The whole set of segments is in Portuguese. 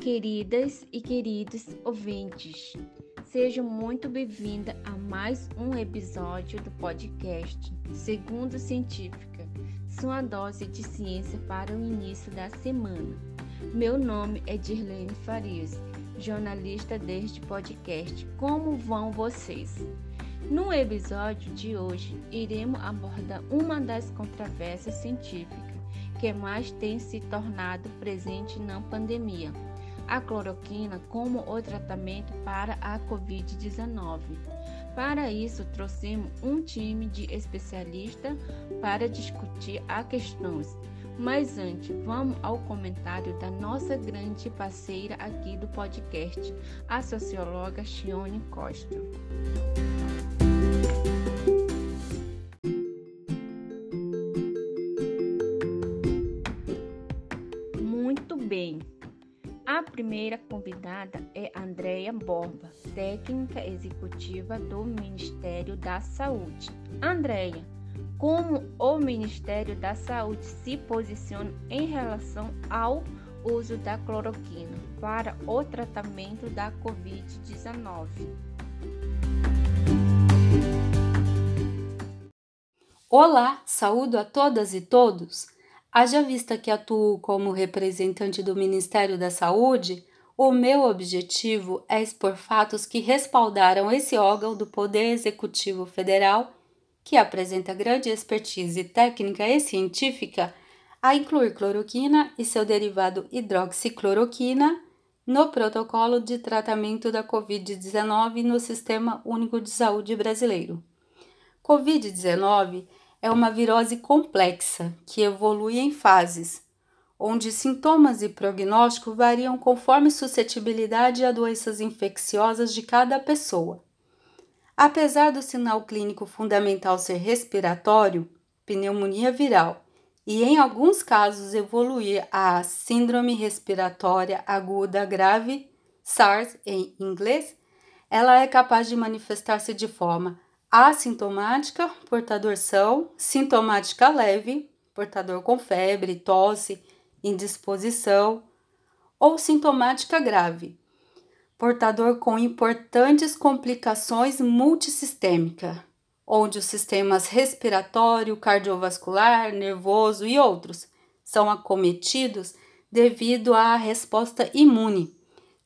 queridas e queridos ouvintes. Sejam muito bem-vindas a mais um episódio do podcast Segundo Científica, sua dose de ciência para o início da semana. Meu nome é Dirlene Farias, jornalista deste podcast. Como vão vocês? No episódio de hoje, iremos abordar uma das controvérsias científicas que mais tem se tornado presente na pandemia, a cloroquina como o tratamento para a Covid-19. Para isso, trouxemos um time de especialistas para discutir a questões. Mas antes, vamos ao comentário da nossa grande parceira aqui do podcast, a socióloga Chione Costa. Convidada é Andréia Borba, técnica executiva do Ministério da Saúde. Andréia, como o Ministério da Saúde se posiciona em relação ao uso da cloroquina para o tratamento da Covid-19? Olá, saúdo a todas e todos. Haja vista que atuo como representante do Ministério da Saúde, o meu objetivo é expor fatos que respaldaram esse órgão do Poder Executivo Federal, que apresenta grande expertise técnica e científica, a incluir cloroquina e seu derivado hidroxicloroquina no protocolo de tratamento da Covid-19 no Sistema Único de Saúde brasileiro. Covid-19 é uma virose complexa que evolui em fases, onde sintomas e prognóstico variam conforme suscetibilidade a doenças infecciosas de cada pessoa. Apesar do sinal clínico fundamental ser respiratório, pneumonia viral, e em alguns casos evoluir a síndrome respiratória aguda grave, SARS em inglês, ela é capaz de manifestar-se de forma assintomática, portador são, sintomática leve, portador com febre, tosse, indisposição, ou sintomática grave, portador com importantes complicações multissistêmica, onde os sistemas respiratório, cardiovascular, nervoso e outros são acometidos devido à resposta imune,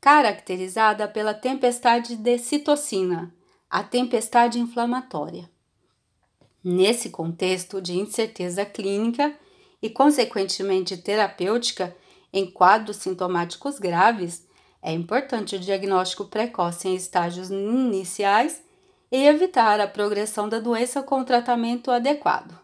caracterizada pela tempestade de citocina a tempestade inflamatória. Nesse contexto de incerteza clínica e, consequentemente, terapêutica em quadros sintomáticos graves, é importante o diagnóstico precoce em estágios iniciais e evitar a progressão da doença com tratamento adequado.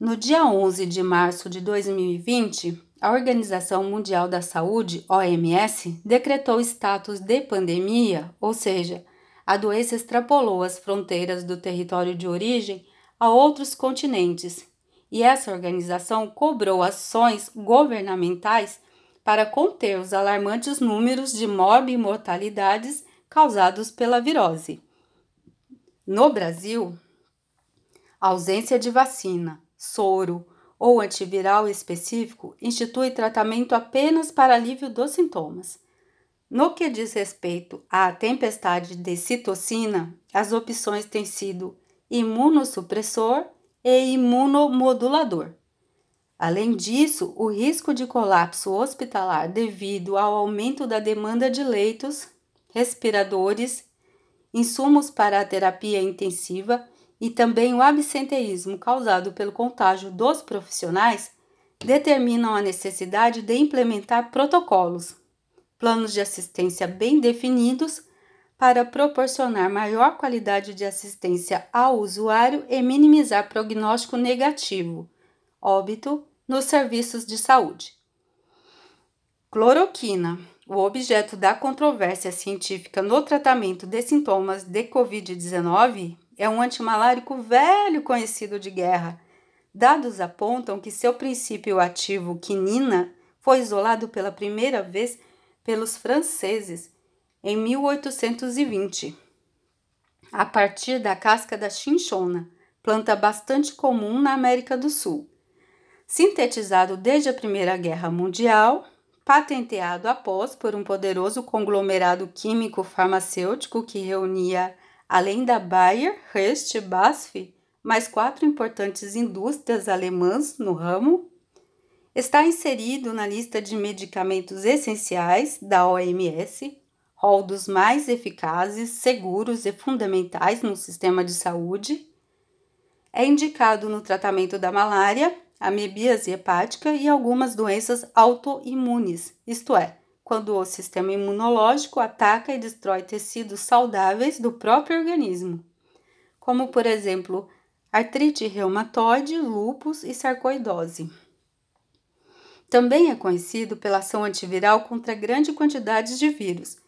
No dia 11 de março de 2020, a Organização Mundial da Saúde, OMS, decretou status de pandemia, ou seja, a doença extrapolou as fronteiras do território de origem a outros continentes, e essa organização cobrou ações governamentais para conter os alarmantes números de morte e mortalidades causados pela virose. No Brasil, a ausência de vacina, soro, ou antiviral específico institui tratamento apenas para alívio dos sintomas. No que diz respeito à tempestade de citocina, as opções têm sido imunossupressor e imunomodulador. Além disso, o risco de colapso hospitalar devido ao aumento da demanda de leitos, respiradores, insumos para a terapia intensiva e também o absenteísmo causado pelo contágio dos profissionais determinam a necessidade de implementar protocolos, planos de assistência bem definidos para proporcionar maior qualidade de assistência ao usuário e minimizar prognóstico negativo, óbito, nos serviços de saúde. Cloroquina, o objeto da controvérsia científica no tratamento de sintomas de Covid-19, é um antimalárico velho conhecido de guerra. Dados apontam que seu princípio ativo, quinina, foi isolado pela primeira vez pelos franceses em 1820, a partir da casca da chinchona, planta bastante comum na América do Sul. Sintetizado desde a Primeira Guerra Mundial, patenteado após por um poderoso conglomerado químico farmacêutico que reunia, além da Bayer, Hecht e BASF, mais quatro importantes indústrias alemãs no ramo, está inserido na lista de medicamentos essenciais da OMS, rol dos mais eficazes, seguros e fundamentais no sistema de saúde. É indicado no tratamento da malária, amebíase hepática e algumas doenças autoimunes, isto é, quando o sistema imunológico ataca e destrói tecidos saudáveis do próprio organismo, como por exemplo artrite reumatoide, lúpus e sarcoidose. Também é conhecido pela ação antiviral contra grande quantidade de vírus,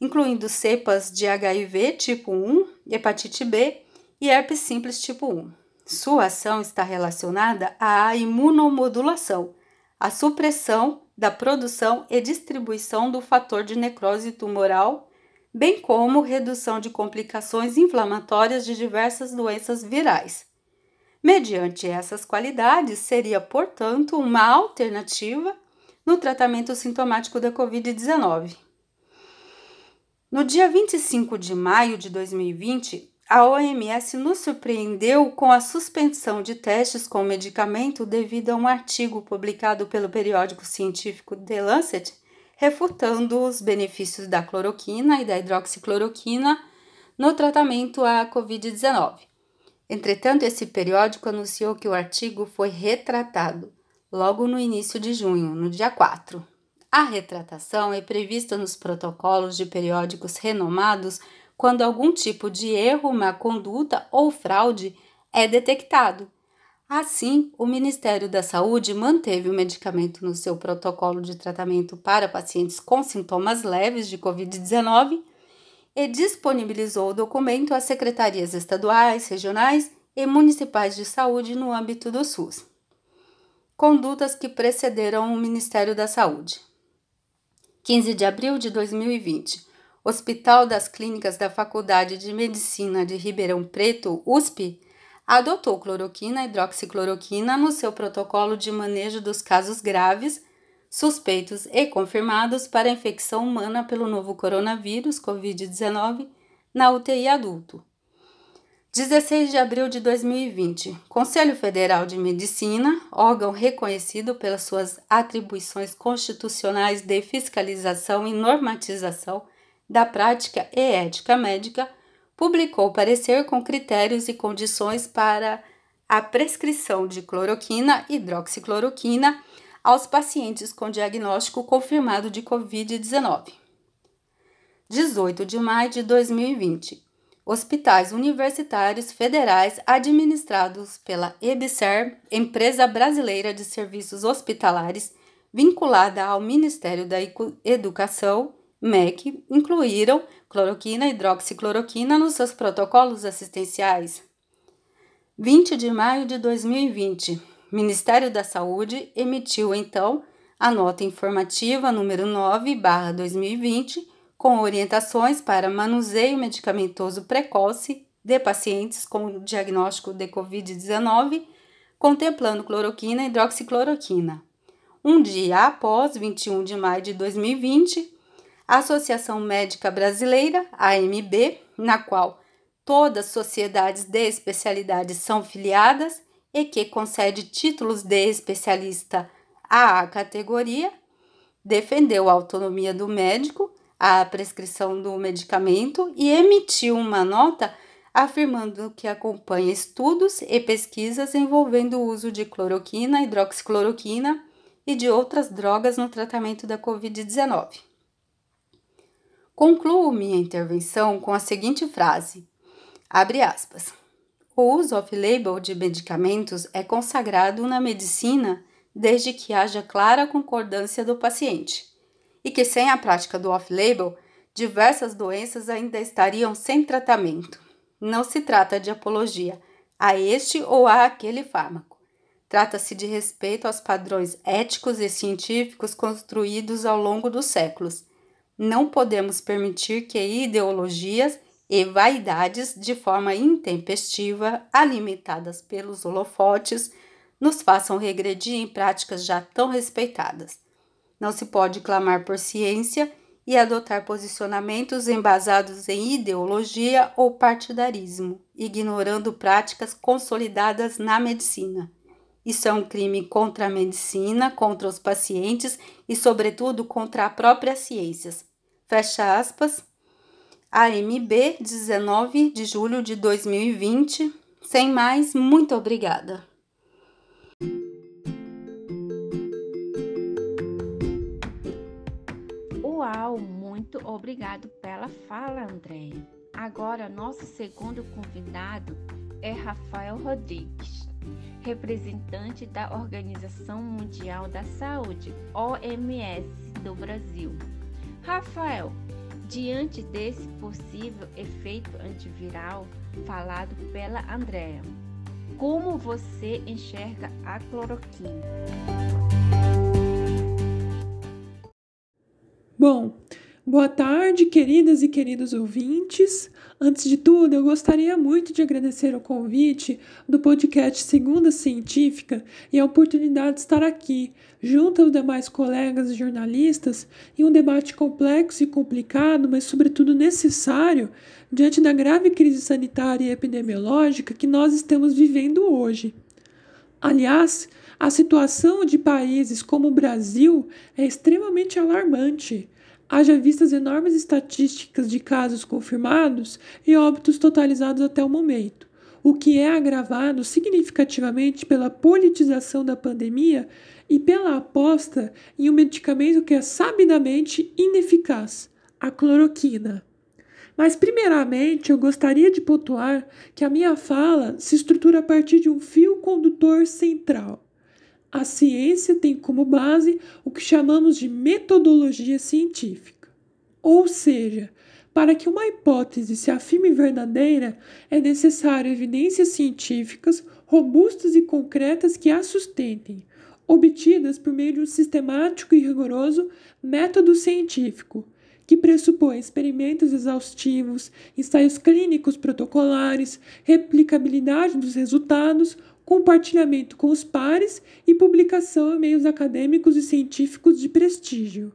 incluindo cepas de HIV tipo 1, hepatite B e herpes simples tipo 1. Sua ação está relacionada à imunomodulação, à supressão da produção e distribuição do fator de necrose tumoral, bem como redução de complicações inflamatórias de diversas doenças virais. Mediante essas qualidades, seria, portanto, uma alternativa no tratamento sintomático da Covid-19. No dia 25 de maio de 2020, a OMS nos surpreendeu com a suspensão de testes com o medicamento devido a um artigo publicado pelo periódico científico The Lancet, refutando os benefícios da cloroquina e da hidroxicloroquina no tratamento à Covid-19. Entretanto, esse periódico anunciou que o artigo foi retratado logo no início de junho, no dia 4. A retratação é prevista nos protocolos de periódicos renomados quando algum tipo de erro, má conduta ou fraude é detectado. Assim, o Ministério da Saúde manteve o medicamento no seu protocolo de tratamento para pacientes com sintomas leves de Covid-19 e disponibilizou o documento às secretarias estaduais, regionais e municipais de saúde no âmbito do SUS. Condutas que precederam o Ministério da Saúde. 15 de abril de 2020. Hospital das Clínicas da Faculdade de Medicina de Ribeirão Preto, USP, adotou cloroquina e hidroxicloroquina no seu protocolo de manejo dos casos graves suspeitos e confirmados para infecção humana pelo novo coronavírus Covid-19 na UTI adulto. 16 de abril de 2020, Conselho Federal de Medicina, órgão reconhecido pelas suas atribuições constitucionais de fiscalização e normatização da prática e ética médica, publicou parecer com critérios e condições para a prescrição de cloroquina, hidroxicloroquina aos pacientes com diagnóstico confirmado de Covid-19. 18 de maio de 2020. Hospitais universitários federais administrados pela EBSER, empresa brasileira de serviços hospitalares vinculada ao Ministério da Educação, MEC, incluíram cloroquina e hidroxicloroquina nos seus protocolos assistenciais. 20 de maio de 2020. Ministério da Saúde emitiu então a nota informativa número 9/2020 com orientações para manuseio medicamentoso precoce de pacientes com diagnóstico de COVID-19, contemplando cloroquina e hidroxicloroquina. Um dia após, 21 de maio de 2020, a Associação Médica Brasileira, AMB, na qual todas as sociedades de especialidades são filiadas, e que concede títulos de especialista à categoria, defendeu a autonomia do médico, a prescrição do medicamento e emitiu uma nota afirmando que acompanha estudos e pesquisas envolvendo o uso de cloroquina, hidroxicloroquina e de outras drogas no tratamento da Covid-19. Concluo minha intervenção com a seguinte frase: abre aspas. O uso off-label de medicamentos é consagrado na medicina desde que haja clara concordância do paciente, e que sem a prática do off-label, diversas doenças ainda estariam sem tratamento. Não se trata de apologia a este ou a aquele fármaco. Trata-se de respeito aos padrões éticos e científicos construídos ao longo dos séculos. Não podemos permitir que ideologias e vaidades de forma intempestiva, alimentadas pelos holofotes, nos façam regredir em práticas já tão respeitadas. Não se pode clamar por ciência e adotar posicionamentos embasados em ideologia ou partidarismo, ignorando práticas consolidadas na medicina. Isso é um crime contra a medicina, contra os pacientes e, sobretudo, contra a própria ciência. Fecha aspas. AMB, 19 de julho de 2020. Sem mais, muito obrigada. Muito obrigado pela fala, Andréia. Agora, nosso segundo convidado é Rafael Rodrigues, representante da Organização Mundial da Saúde, OMS, do Brasil. Rafael, diante desse possível efeito antiviral falado pela Andréa, como você enxerga a cloroquina? Bom, boa tarde, queridas e queridos ouvintes. Antes de tudo, eu gostaria muito de agradecer o convite do podcast Segunda Científica e a oportunidade de estar aqui, junto aos demais colegas jornalistas, em um debate complexo e complicado, mas, sobretudo, necessário diante da grave crise sanitária e epidemiológica que nós estamos vivendo hoje. Aliás, a situação de países como o Brasil é extremamente alarmante. Haja vistas enormes estatísticas de casos confirmados e óbitos totalizados até o momento, o que é agravado significativamente pela politização da pandemia e pela aposta em um medicamento que é sabidamente ineficaz, a cloroquina. Mas, primeiramente, eu gostaria de pontuar que a minha fala se estrutura a partir de um fio condutor central. A ciência tem como base o que chamamos de metodologia científica. Ou seja, para que uma hipótese se afirme verdadeira, é necessário evidências científicas robustas e concretas que a sustentem, obtidas por meio de um sistemático e rigoroso método científico, que pressupõe experimentos exaustivos, ensaios clínicos protocolares, replicabilidade dos resultados, compartilhamento com os pares e publicação em meios acadêmicos e científicos de prestígio.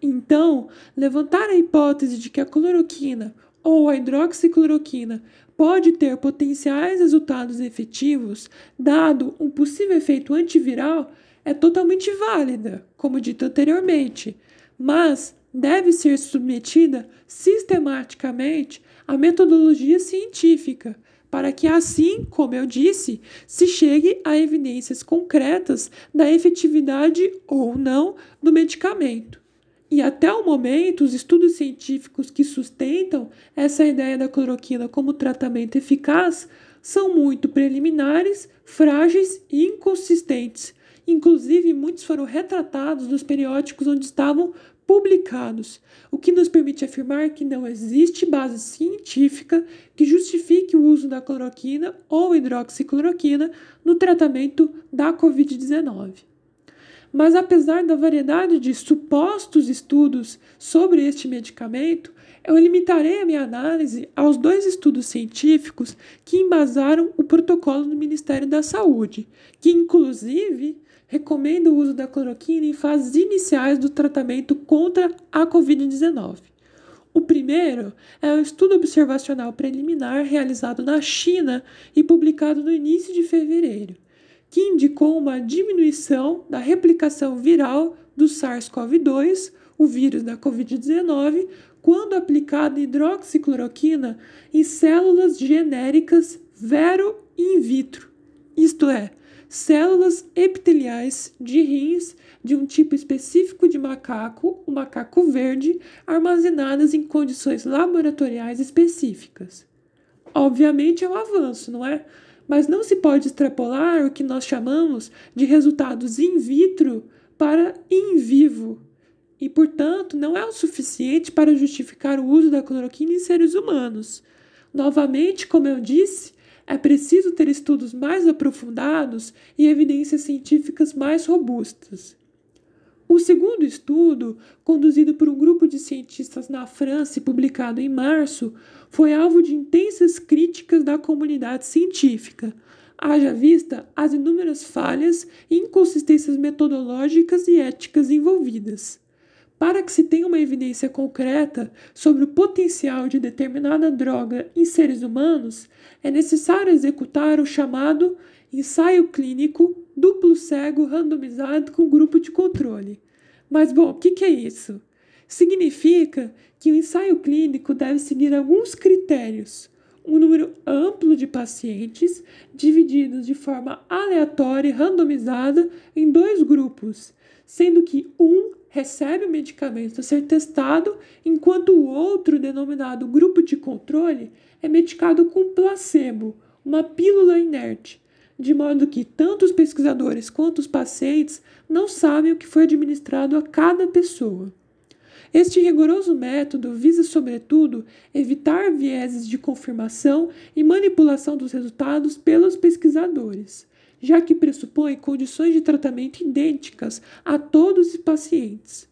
Então, levantar a hipótese de que a cloroquina ou a hidroxicloroquina pode ter potenciais resultados efetivos, dado um possível efeito antiviral, é totalmente válida, como dito anteriormente, mas deve ser submetida sistematicamente à metodologia científica para que assim, como eu disse, se chegue a evidências concretas da efetividade ou não do medicamento. E até o momento, os estudos científicos que sustentam essa ideia da cloroquina como tratamento eficaz são muito preliminares, frágeis e inconsistentes. Inclusive, muitos foram retratados nos periódicos onde estavam publicados, o que nos permite afirmar que não existe base científica que justifique o uso da cloroquina ou hidroxicloroquina no tratamento da Covid-19. Mas apesar da variedade de supostos estudos sobre este medicamento, eu limitarei a minha análise aos dois estudos científicos que embasaram o protocolo do Ministério da Saúde, que inclusive recomenda o uso da cloroquina em fases iniciais do tratamento contra a Covid-19. O primeiro é o estudo observacional preliminar realizado na China e publicado no início de fevereiro, que indicou uma diminuição da replicação viral do SARS-CoV-2, o vírus da Covid-19, quando aplicada hidroxicloroquina em células genéricas vero in vitro, isto é, células epiteliais de rins de um tipo específico de macaco, o macaco verde, armazenadas em condições laboratoriais específicas. Obviamente é um avanço, não é? Mas não se pode extrapolar o que nós chamamos de resultados in vitro para in vivo. E, portanto, não é o suficiente para justificar o uso da cloroquina em seres humanos. Novamente, como eu disse, é preciso ter estudos mais aprofundados e evidências científicas mais robustas. O segundo estudo, conduzido por um grupo de cientistas na França e publicado em março, foi alvo de intensas críticas da comunidade científica, haja vista as inúmeras falhas e inconsistências metodológicas e éticas envolvidas. Para que se tenha uma evidência concreta sobre o potencial de determinada droga em seres humanos, é necessário executar o chamado ensaio clínico duplo cego randomizado com grupo de controle. Mas, bom, o que, é isso? Significa que o ensaio clínico deve seguir alguns critérios. Um número amplo de pacientes, divididos de forma aleatória e randomizada em dois grupos, sendo que um recebe o medicamento a ser testado, enquanto o outro, denominado grupo de controle, é medicado com placebo, uma pílula inerte, de modo que tanto os pesquisadores quanto os pacientes não sabem o que foi administrado a cada pessoa. Este rigoroso método visa, sobretudo, evitar vieses de confirmação e manipulação dos resultados pelos pesquisadores, já que pressupõe condições de tratamento idênticas a todos os pacientes.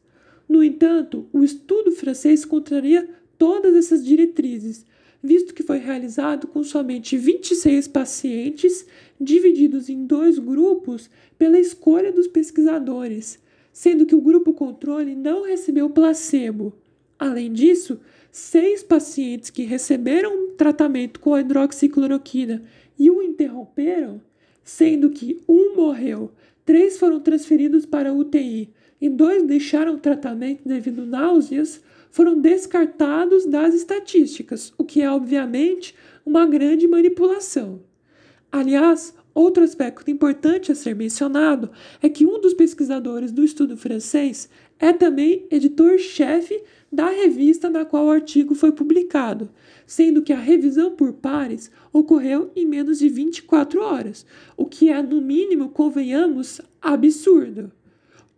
No entanto, o estudo francês contraria todas essas diretrizes, visto que foi realizado com somente 26 pacientes, divididos em dois grupos pela escolha dos pesquisadores, sendo que o grupo controle não recebeu placebo. Além disso, seis pacientes que receberam tratamento com a hidroxicloroquina e o interromperam, sendo que um morreu, três foram transferidos para a UTI e dois deixaram o tratamento devido náuseas, foram descartados das estatísticas, o que é obviamente uma grande manipulação. Aliás, outro aspecto importante a ser mencionado é que um dos pesquisadores do estudo francês é também editor-chefe da revista na qual o artigo foi publicado, sendo que a revisão por pares ocorreu em menos de 24 horas, o que é, no mínimo, convenhamos, absurdo.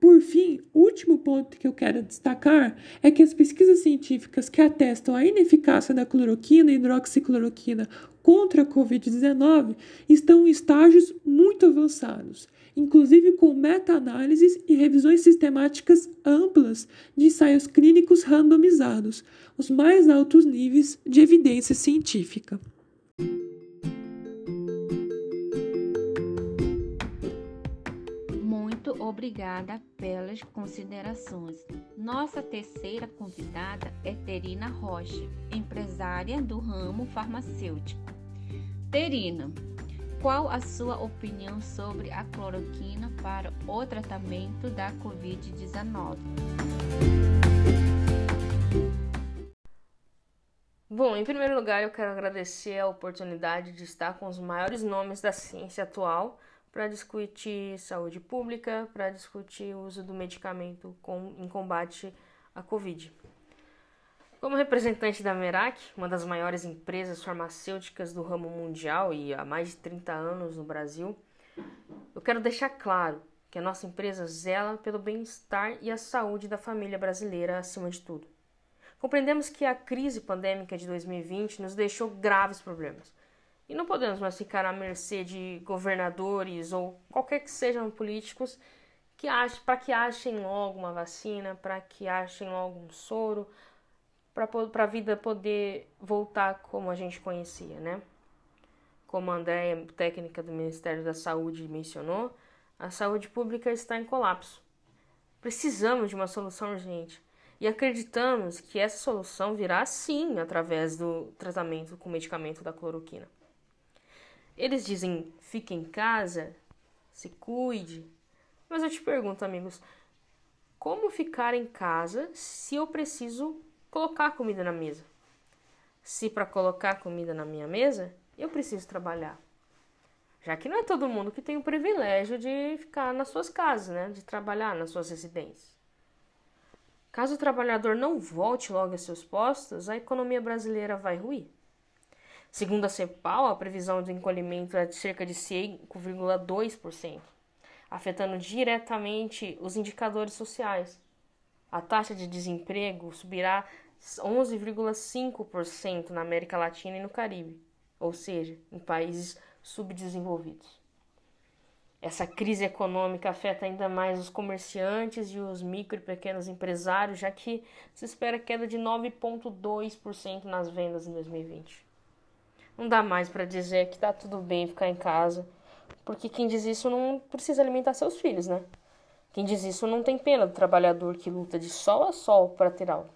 Por fim, último ponto que eu quero destacar é que as pesquisas científicas que atestam a ineficácia da cloroquina e hidroxicloroquina contra a Covid-19 estão em estágios muito avançados, inclusive com meta-análises e revisões sistemáticas amplas de ensaios clínicos randomizados, os mais altos níveis de evidência científica. Obrigada pelas considerações. Nossa terceira convidada é Terina Rocha, empresária do ramo farmacêutico. Terina, qual a sua opinião sobre a cloroquina para o tratamento da Covid-19? Bom, em primeiro lugar, eu quero agradecer a oportunidade de estar com os maiores nomes da ciência atual para discutir saúde pública, para discutir o uso do medicamento com, em combate à Covid. Como representante da Merak, uma das maiores empresas farmacêuticas do ramo mundial e há mais de 30 anos no Brasil, eu quero deixar claro que a nossa empresa zela pelo bem-estar e a saúde da família brasileira acima de tudo. Compreendemos que a crise pandêmica de 2020 nos deixou graves problemas e não podemos mais ficar à mercê de governadores ou qualquer que sejam políticos que para que achem logo uma vacina, para que achem logo um soro, para a vida poder voltar como a gente conhecia, né? Como a Andréia, técnica do Ministério da Saúde, mencionou, a saúde pública está em colapso. Precisamos de uma solução urgente e acreditamos que essa solução virá sim através do tratamento com medicamento da cloroquina. Eles dizem fique em casa, se cuide. Mas eu te pergunto, amigos, como ficar em casa se eu preciso colocar comida na mesa? Se para colocar comida na minha mesa, eu preciso trabalhar. Já que não é todo mundo que tem o privilégio de ficar nas suas casas, né? De trabalhar nas suas residências. Caso o trabalhador não volte logo a seus postos, a economia brasileira vai ruir. Segundo a CEPAL, a previsão de encolhimento é de cerca de 5,2%, afetando diretamente os indicadores sociais. A taxa de desemprego subirá 11,5% na América Latina e no Caribe, ou seja, em países subdesenvolvidos. Essa crise econômica afeta ainda mais os comerciantes e os micro e pequenos empresários, já que se espera queda de 9,2% nas vendas em 2020. Não dá mais para dizer que tá tudo bem ficar em casa, Porque quem diz isso não precisa alimentar seus filhos, né? Quem diz isso não tem pena do trabalhador que luta de sol a sol para ter algo.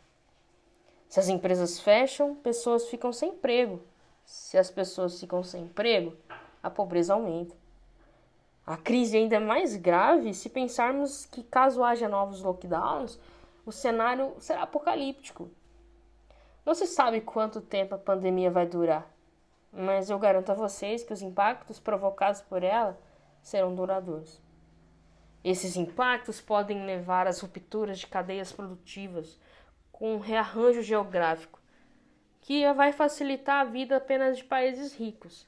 Se as empresas fecham, pessoas ficam sem emprego. Se as pessoas ficam sem emprego, a pobreza aumenta. A crise ainda é mais grave se pensarmos que, caso haja novos lockdowns, o cenário será apocalíptico. Não se sabe quanto tempo a pandemia vai durar, mas eu garanto a vocês que os impactos provocados por ela serão duradouros. Esses impactos podem levar às rupturas de cadeias produtivas, com um rearranjo geográfico, que vai facilitar a vida apenas de países ricos,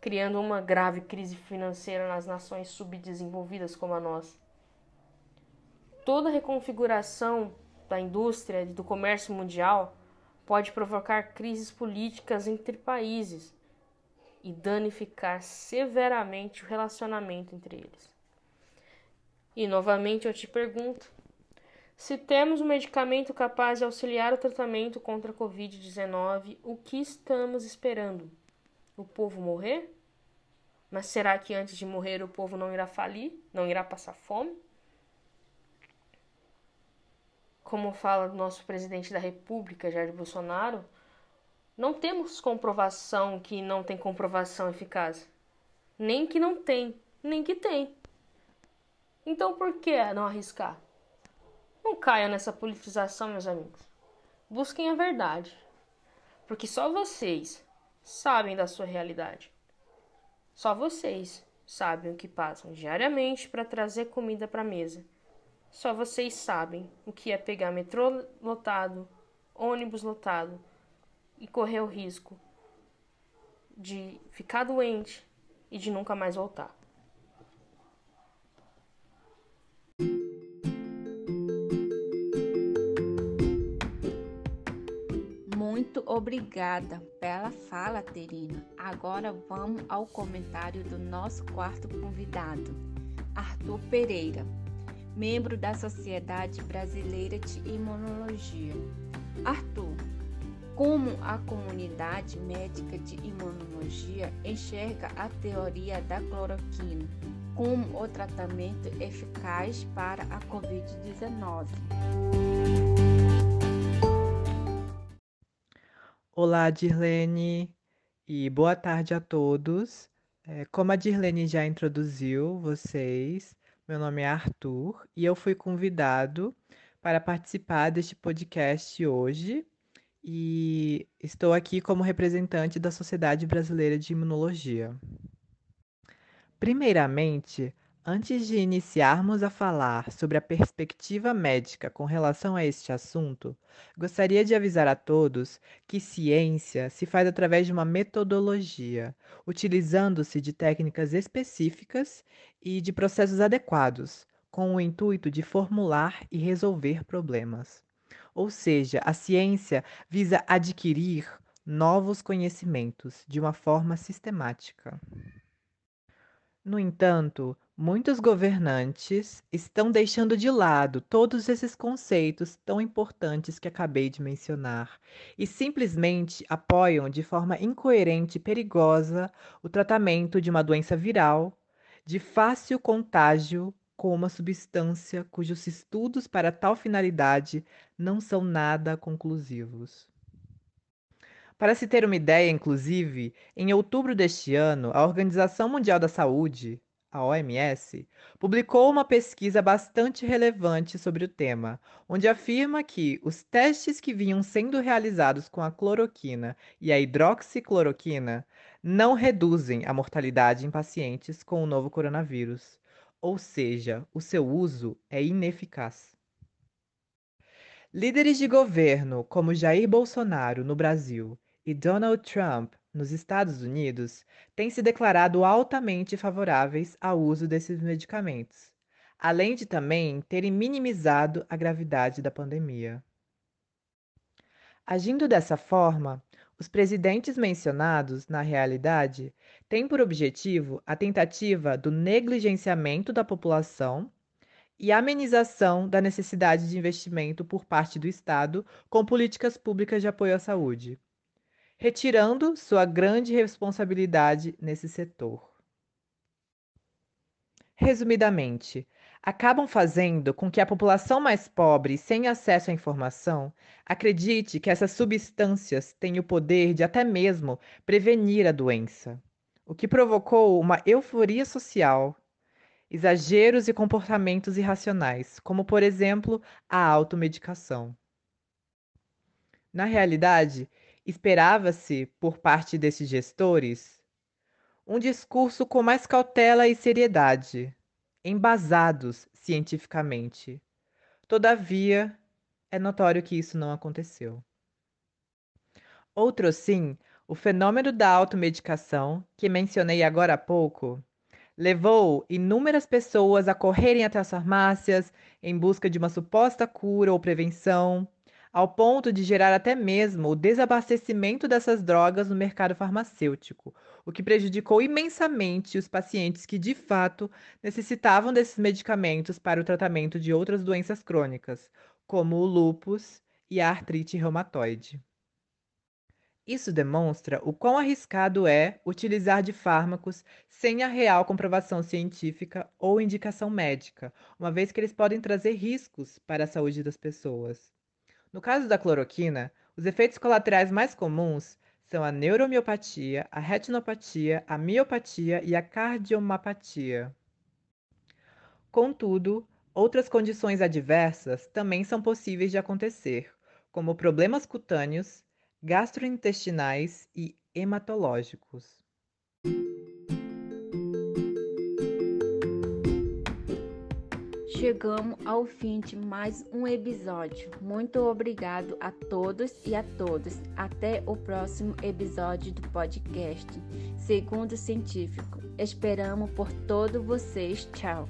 criando uma grave crise financeira nas nações subdesenvolvidas como a nossa. Toda reconfiguração da indústria e do comércio mundial pode provocar crises políticas entre países e danificar severamente o relacionamento entre eles. E novamente eu te pergunto: se temos um medicamento capaz de auxiliar o tratamento contra a Covid-19, o que estamos esperando? O povo morrer? Mas será que antes de morrer o povo não irá falir? Não irá passar fome? Como fala o nosso presidente da República, Jair Bolsonaro, não temos comprovação que não tem comprovação eficaz. Nem que não tem, nem que tem. Então por que não arriscar? Não caiam nessa politização, meus amigos. Busquem a verdade. Porque só vocês sabem da sua realidade. Só vocês sabem o que passam diariamente para trazer comida para a mesa. Só vocês sabem o que é pegar metrô lotado, ônibus lotado e correr o risco de ficar doente e de nunca mais voltar. Muito obrigada pela fala, Terina. Agora vamos ao comentário do nosso quarto convidado, Arthur Pereira, membro da Sociedade Brasileira de Imunologia. Arthur, como a comunidade médica de imunologia enxerga a teoria da cloroquina como o tratamento eficaz para a Covid-19? Olá, Dirlene, e boa tarde a todos. É, como a Dirlene já introduziu vocês, meu nome é Arthur e eu fui convidado para participar deste podcast hoje e estou aqui como representante da Sociedade Brasileira de Imunologia. Primeiramente, Antes de iniciarmos a falar sobre a perspectiva médica com relação a este assunto, gostaria de avisar a todos que ciência se faz através de uma metodologia, utilizando-se de técnicas específicas e de processos adequados, com o intuito de formular e resolver problemas. Ou seja, a ciência visa adquirir novos conhecimentos de uma forma sistemática. No entanto, Muitos governantes estão deixando de lado todos esses conceitos tão importantes que acabei de mencionar e simplesmente apoiam de forma incoerente e perigosa o tratamento de uma doença viral de fácil contágio com uma substância cujos estudos para tal finalidade não são nada conclusivos. Para se ter uma ideia, inclusive, em outubro deste ano, a Organização Mundial da Saúde a OMS, publicou uma pesquisa bastante relevante sobre o tema, onde afirma que os testes que vinham sendo realizados com a cloroquina e a hidroxicloroquina não reduzem a mortalidade em pacientes com o novo coronavírus, ou seja, o seu uso é ineficaz. Líderes de governo como Jair Bolsonaro no Brasil e Donald Trump nos Estados Unidos têm se declarado altamente favoráveis ao uso desses medicamentos, além de também terem minimizado a gravidade da pandemia. Agindo dessa forma, os presidentes mencionados, na realidade, têm por objetivo a tentativa do negligenciamento da população e amenização da necessidade de investimento por parte do Estado com políticas públicas de apoio à saúde retirando sua grande responsabilidade nesse setor. Resumidamente, acabam fazendo com que a população mais pobre, sem acesso à informação, acredite que essas substâncias têm o poder de até mesmo prevenir a doença, o que provocou uma euforia social, exageros e comportamentos irracionais, como por exemplo a automedicação. Na realidade, esperava-se, por parte desses gestores, um discurso com mais cautela e seriedade, embasados cientificamente. Todavia, é notório que isso não aconteceu. Outro sim, o fenômeno da automedicação, que mencionei agora há pouco, levou inúmeras pessoas a correrem até as farmácias em busca de uma suposta cura ou prevenção, ao ponto de gerar até mesmo o desabastecimento dessas drogas no mercado farmacêutico, o que prejudicou imensamente os pacientes que de fato necessitavam desses medicamentos para o tratamento de outras doenças crônicas, como o lúpus e a artrite reumatoide. Isso demonstra o quão arriscado é utilizar de fármacos sem a real comprovação científica ou indicação médica, uma vez que eles podem trazer riscos para a saúde das pessoas. No caso da cloroquina, os efeitos colaterais mais comuns são a neuromiopatia, a retinopatia, a miopatia e a cardiomapatia. Contudo, outras condições adversas também são possíveis de acontecer, como problemas cutâneos, gastrointestinais e hematológicos. Chegamos ao fim de mais um episódio. Muito obrigado a todos e a todas. Até o próximo episódio do podcast Segundo Científico. Esperamos por todos vocês. Tchau.